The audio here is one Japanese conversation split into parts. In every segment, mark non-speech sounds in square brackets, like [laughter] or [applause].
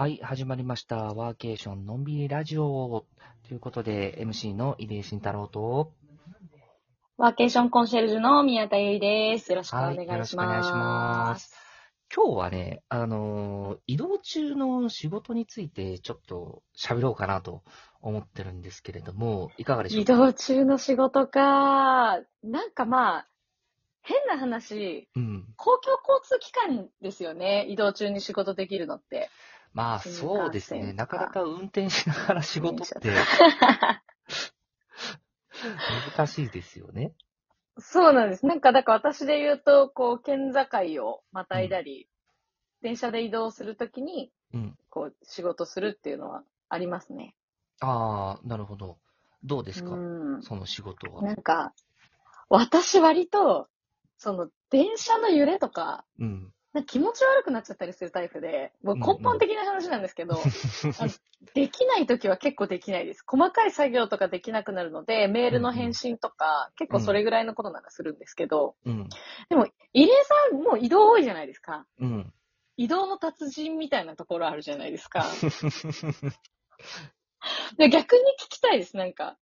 はい、始まりました。ワーケーションのんびりラジオ。ということで、MC の入江慎太郎と、ワーケーションコンシェルジュの宮田由衣です。よろしくお願いします。はいよろしくお願いします。今日はね、あのー移動中の仕事についてちょっと喋ろうかなと思ってるんですけれども、いかがでしょう移か動中の仕事か。なんかまあ、変な話、うん。公共交通機関ですよね。移動中に仕事できるのって。まあ、そうですね。なかなか運転しながら仕事って [laughs] 難しいですよね。そうなんです。なんか、だから私で言うと、こう、県境をまたいだり、電車で移動するときに、うん。こう、仕事するっていうのはありますね。ああ、なるほど。どうですか、うん。その仕事は。なんか、私割と、その、電車の揺れとか、うん。気持ち悪くなっちゃったりするタイプで、もう根本的な話なんですけど、[laughs] あのできないときは結構できないです。細かい作業とかできなくなるので、メールの返信とか、結構それぐらいのことならするんですけど、うん。でも、入江さんもう移動多いじゃないですか。うん。移動の達人みたいなところあるじゃないですか。[laughs] で逆に聞きたいです、なんか。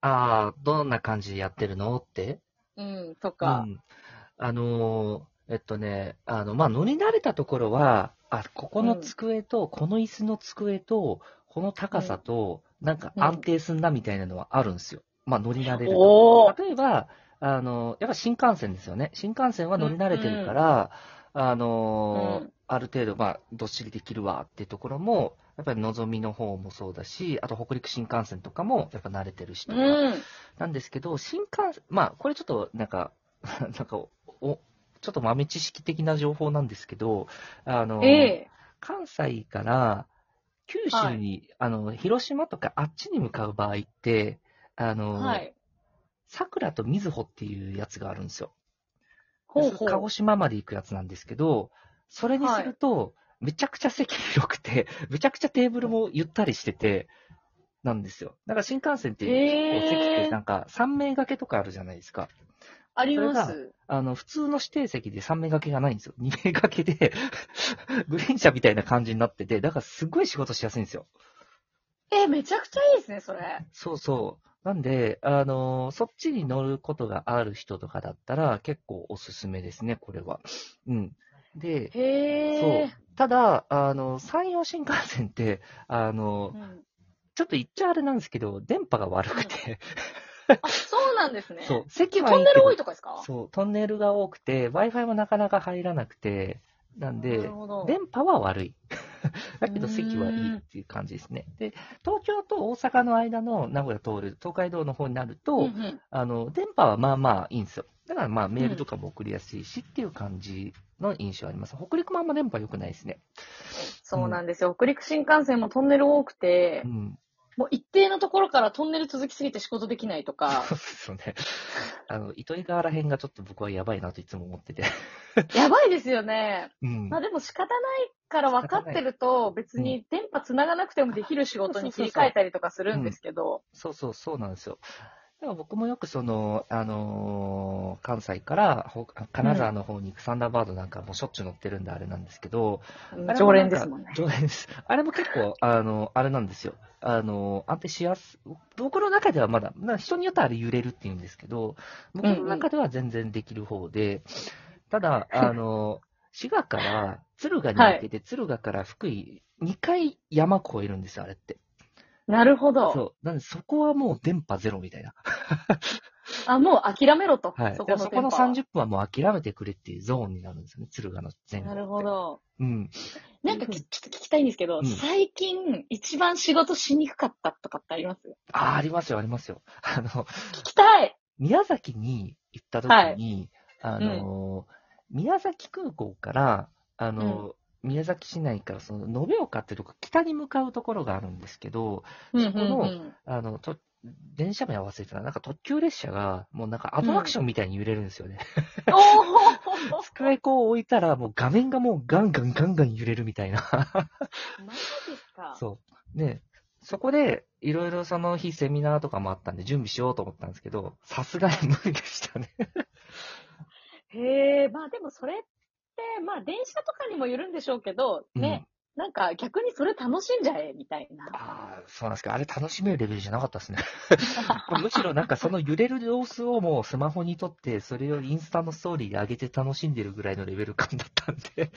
ああ、どんな感じでやってるのって？うん、とうか。ん。あのーえっとね、あの、まあ、乗り慣れたところは、あ、ここの机と、この椅子の机と、この高さと、なんか安定すんなみたいなのはあるんですよ。まあ、乗り慣れると。例えば、あの、やっぱ新幹線ですよね。新幹線は乗り慣れてるから、あのーうんある程度、まあ、どっしりできるわっていうところも、やっぱりのぞみの方もそうだし、あと北陸新幹線とかも、やっぱ慣れてる人が、うん。なんですけど、新幹線、まあ、これちょっと、なんか、[laughs] なんかお、おちょっと豆知識的な情報なんですけど、あの、ええ関西から九州に、あの、広島とかあっちに向かう場合って、あの、はい。桜とみずほっていうやつがあるんですよ。ほうほう。鹿児島まで行くやつなんですけど、それにすると、めちゃくちゃ席広くて、めちゃくちゃテーブルもゆったりしてて、なんですよ。だから新幹線って、へーこう席ってなんか3名掛けとかあるじゃないですか。あります。あの、普通の指定席で3名掛けがないんですよ。2名掛けで、[laughs] グリーン車みたいな感じになってて、だからすごい仕事しやすいんですよ。え、めちゃくちゃいいですね、それ。そうそう。なんで、あのそっちに乗ることがある人とかだったら、結構おすすめですね、これは。うん。で、へえ。ただ、あの、山陽新幹線って、あの、うんちょっと言っちゃあれなんですけど、電波が悪くて、あ、そうなんですね。そう、席はトンネル多いとかですか？そう、トンネルが多くて、Wi-Fi もなかなか入らなくて、なんなで。電波は悪い。[laughs] だけど席はいいっていう感じですね。で、東京と大阪の間の名古屋通る東海道の方になると、うんうんあの、電波はまあまあいいんですよ。だからまあメールとかも送りやすいしっていう感じの印象あります。北陸もあんま電波良くないですね。そうなんですよ。北陸新幹線もトンネル多くてう、ん。もう一定のところからトンネル続きすぎて仕事できないとか、[laughs] そうですよね。あの、糸魚川ら辺がちょっと僕はやばいなといつも思ってて。やばいですよね。うんまあでも仕方ないから分かってると、別に電波繋がなくてもできる仕事に切り替えたりとかするんですけど、そうそう、そうなんですよ。だから僕もよくその、あのー関西からほ金沢の方に行くサンダーバードなんかもしょっちゅう乗ってるんであれなんですけど、あれも常連ですもんね。常連です。あれも結構、あの、あれなんですよ。あの、安定しやす、僕の中ではまだ、まあ人によってはあれ揺れるって言うんですけど、僕の中では全然できる方で、ただ、あの、滋賀から敦賀に行けて、敦賀から福井、2回山越えるんですよ、あれって。なるほど。そう。なんで、そこはもう電波ゼロみたいな。あ、もう諦めろと。はい。そそこそこのこの電波は30分はもう諦めてくれっていうゾーンになるんですよね、敦賀の全部。なるほ。ど。うん。なんかきちょっと聞きたいんですけど、うん最近一番仕事しにくかったとかってあります？ああ、ありますよ、ありますよ。あの、聞きたい。宮崎に行った時に、あの、宮崎空港から、あの、宮崎市内からその延岡っていうとこ、北に向かうところがあるんですけど、うんうんこのうんあの、と電車名合わせてたら、なんか特急列車が、もうなんかアトラクションみたいに揺れるんですよね。おー [laughs] 机こう置いたら、もう画面がもうガンガンガンガン揺れるみたいな。マジですか？そう。で、そこで、いろいろその日セミナーとかもあったんで準備しようと思ったんですけど、さすがに無理でしたね。へえ、まあでもそれって、まあ電車とかにもよるんでしょうけど、ね、なんか逆にそれ楽しんじゃえ、みたいな。ああ、そうなんですか。あれ楽しめるレベルじゃなかったですね。[laughs] むしろなんかその揺れる様子をもうスマホに撮って、それをインスタのストーリーで上げて楽しんでるぐらいのレベル感だったんで、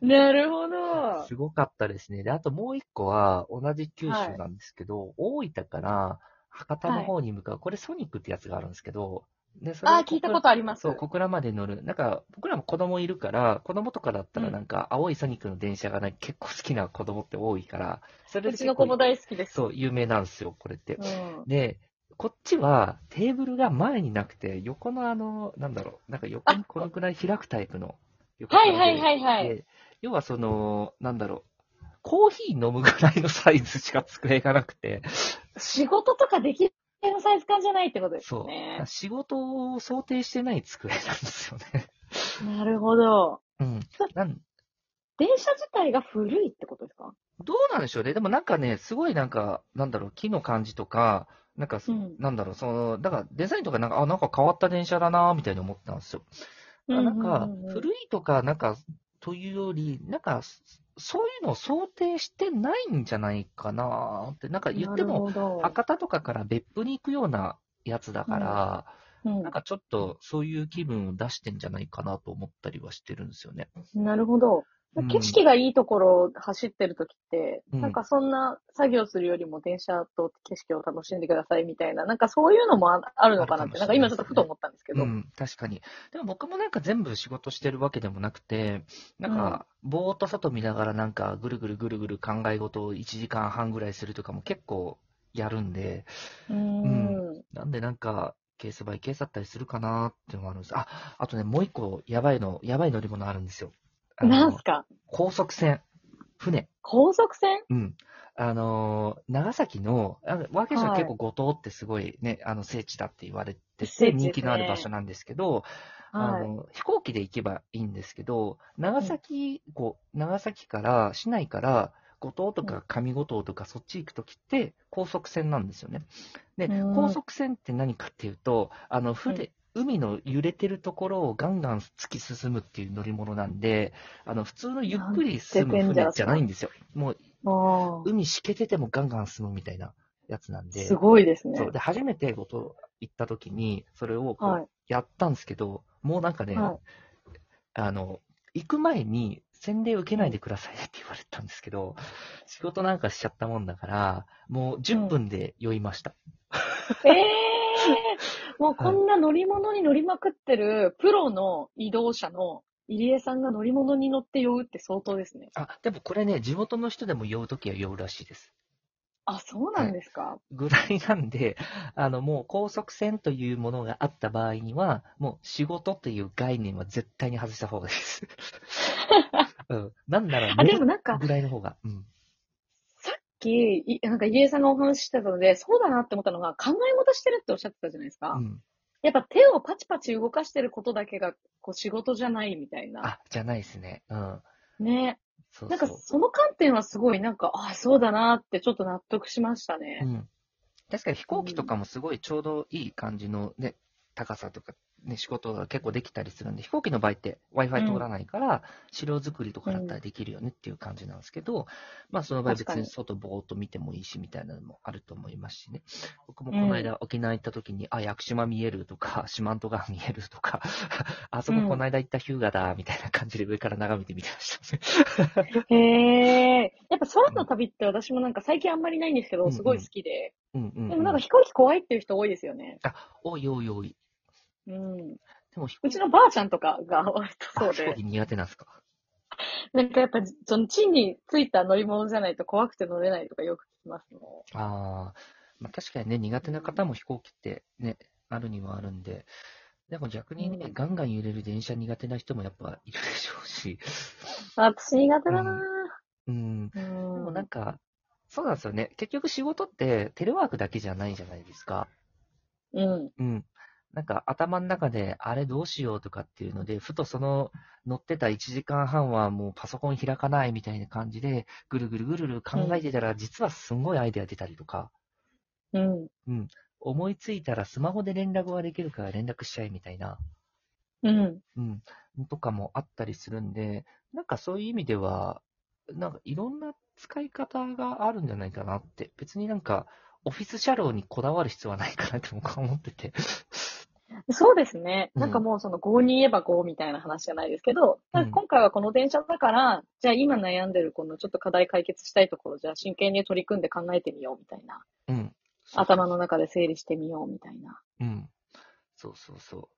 なるほど。すごかったですね。で、あともう一個は同じ九州なんですけど、大分から博多の方に向かう、これソニックってやつがあるんですけど、で、そあー、聞いたことあります。そう、小倉まで乗る。なんか、僕らも子供いるから、子供とかだったらうんなんか、青いソニックの電車がね、結構好きな子供って多いから、それうでちの子も大好きです。そう、有名なんですよ、これって。うん。で、こっちはテーブルが前になくて、横のあの、なんだろう、なんか横にこのくらい開くタイプの横はいはいはいはいで要はその、なんだろう、コーヒー飲むぐらいのサイズしか机がなくて、仕事とかできるサイズ感じゃないってことですそう、ね。仕事を想定してない机なんですよね。[laughs] なるほど。うん。なん電車自体が古いってことですか？どうなんでしょうね。でもなんかね、すごいなんか、なんだろう、木の感じとか、なんかそ、うんなんだろう、その、だからデザインとかなんか、あ、なんか変わった電車だな、みたいに思ったんですよ。なんか古いとか、なんか、というより、なんか、そういうのを想定してないんじゃないかなって、なんか言っても、博多とかから別府に行くようなやつだから、うんなんかちょっとそういう気分を出してんじゃないかなと思ったりはしてるんですよね。なるほど。うん景色がいいところを走ってるときって、うんなんかそんな作業するよりも電車と景色を楽しんでくださいみたいな、なんかそういうのもああるのかなって、ないなんか今ちょっとふと思ったんですけど。うん、確かに。でも僕もなんか全部仕事してるわけでもなくて、なんか、ぼーっと外見ながらなんかぐるぐるぐるぐる考え事を1時間半ぐらいするとかも結構やるんで、うーん。なんでなんか、ケースバイケースだったりするかなっていうのもあるんです。あ、あとね、もう一個やばいの、やばい乗り物あるんですよ。なんすか？高速船。船。高速船うん。あのー長崎の、ワーケーションはい結構五島ってすごいね、あの聖地だって言われてて、人気のある場所なんですけど、あはい。の、飛行機で行けばいいんですけど、長崎、こう、長崎から、市内から、五島とか上五島とかそっち行くときって高速船なんですよね。で、うん高速船って何かっていうと、あの、船、海の揺れてるところをガンガン突き進むっていう乗り物なんで、あの、普通のゆっくり進む船じゃないんですよ。もう、あ海しけててもガンガン進むみたいなやつなんあ、で。すごいですね。そう。で、初めて五島行ったときに、それをこう、はい。やったんですけど、もうなんかね、はいあの、行く前に洗礼受けないでくださいねって言われたんですけど、仕事なんかしちゃったもんだから、もう10分で酔いました。ええ [laughs] もうこんな乗り物に乗りまくってるプロの移動者の入江さんが乗り物に乗って酔うって相当ですね。あ、でもこれね、地元の人でも酔うときは酔うらしいです。あ、そうなんですか、ぐらいなんで、あの、もう高速船というものがあった場合には、もう仕事という概念は絶対に外した方がいいです。[laughs] うん。なんなら、あ、でもなんか、ぐらいの方が。うん。き、いなんか入江さんがお話ししてたので、そうだなって思ったのが、考え事してるっておっしゃってたじゃないですか。うん。やっぱ手をパチパチ動かしてることだけがこう仕事じゃないみたいな。あ、じゃないですね。うん。ね。そうそう。なんかその観点はすごいなんか、あ、そうだなってちょっと納得しましたね。うん。確かに飛行機とかもすごいちょうどいい感じのね、高さとか、ね、仕事が結構できたりするんで、飛行機の場合って Wi-Fi 通らないから、資料作りとかだったらできるよねっていう感じなんですけど、まあその場合別にに外ぼーっと見てもいいしみたいなのもあると思いますしね。僕もこの間沖縄行った時に、あ、屋久島見えるとか、[laughs] 四万十川見えるとか、[laughs] あそここの間行った日向だ、みたいな感じで上から眺めてみてましたね。[laughs] へえ。やっぱ空の旅って私もなんか最近あんまりないんですけど、うんうんすごい好きで。うんうん、うん。でもなんか飛行機怖いっていう人多いですよね。あ、おいおいおい。うん。でも飛うちのばあちゃんとかが割とそうで。飛行機苦手なんですか？なんかやっぱその地についた乗り物じゃないと怖くて乗れないとかよく聞きますね。ああ、まあ、確かにね、苦手な方も飛行機ってね、あるにはあるんで、でも逆にね、うんガンガン揺れる電車苦手な人もやっぱいるでしょうし、私苦手だなうん、うん。もなんか、そうなんですよね。結局仕事ってテレワークだけじゃないじゃないですか。うん。うん。なんか頭の中であれどうしようとかっていうので、ふとその乗ってた1時間半はもうパソコン開かないみたいな感じで、ぐるぐるぐるぐる考えてたら、実はすんごいアイデア出たりとか、うん。うん。思いついたらスマホで連絡ができるから連絡しちゃえみたいな、うん。うん。とかもあったりするんで、なんかそういう意味では、なんかいろんな使い方があるんじゃないかなって。別になんか、オフィス車両にこだわる必要はないかなって僕は思ってて。そうですね。うんなんかもうその5に言えば5みたいな話じゃないですけど、うん今回はこの電車だから、じゃあ今悩んでるこのちょっと課題解決したいところ、じゃあ真剣に取り組んで考えてみようみたいな。うん。頭の中で整理してみようみたいな。うん。そうそうそう。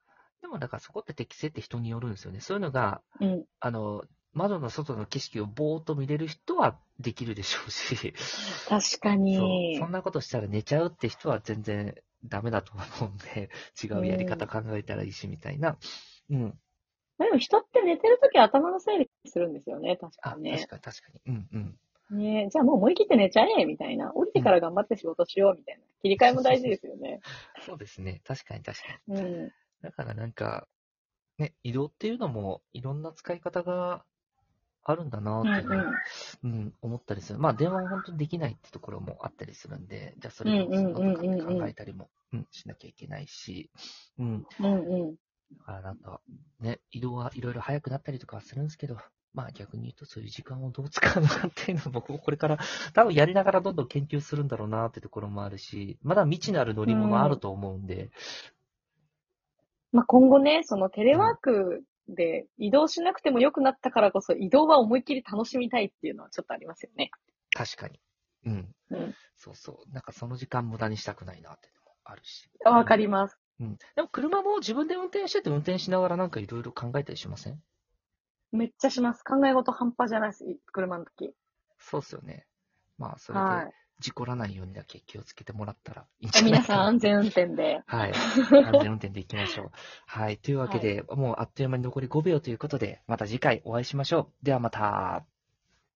でもだからそこって適性って人によるんですよね。そういうのが、うん。あの、窓の外の景色をぼーっと見れる人はできるでしょうし、確かにそ。んなことしたら寝ちゃうって人は全然ダメだと思うんで、[laughs] 違うやり方考えたらいいしみたいな。うん。でも人って寝てるとき頭の整理するんですよね、確あ、かにね確。かに確かに。うんうん。ねじゃあもう思い切って寝ちゃえみたいな。降りてから頑張って仕事しようみたいな。[laughs] 切り替えも大事ですよね。そうですね。確かに確かに。うん。だからなんか、ね、移動っていうのもいろんな使い方があるんだなうんって、うん。うん、思ったりする。まあ電話は本当にできないってところもあったりするんで、じゃあそれをするの考えたりも、うん、しなきゃいけないし、うん。うんうん。だからなんか、ね、移動はいろいろ早くなったりとかはするんですけど、まあ逆に言うとそういう時間をどう使うのかっていうのを僕もこれから多分やりながらどんどん研究するんだろうなってところもあるし、まだ未知なる乗り物あると思うんで、まあ、今後ね、そのテレワークで移動しなくても良くなったからこそ移動は思いっきり楽しみたいっていうのはちょっとありますよね。確かに。うん。うん。そうそう。なんかその時間無駄にしたくないなっていうのもあるし。わかります。うん。でも車も自分で運転してて運転しながらなんかいろいろ考えたりしません？めっちゃします。考え事半端じゃないです。車の時。そうっすよね。まあ、それではい。事故らないようにだけ気をつけてもらったらいいんじゃない皆さんかな。安全運転で。はい。[laughs] 安全運転で行きましょう。はい。というわけで、もうあっという間に残り5秒ということで、また次回お会いしましょう。ではまた。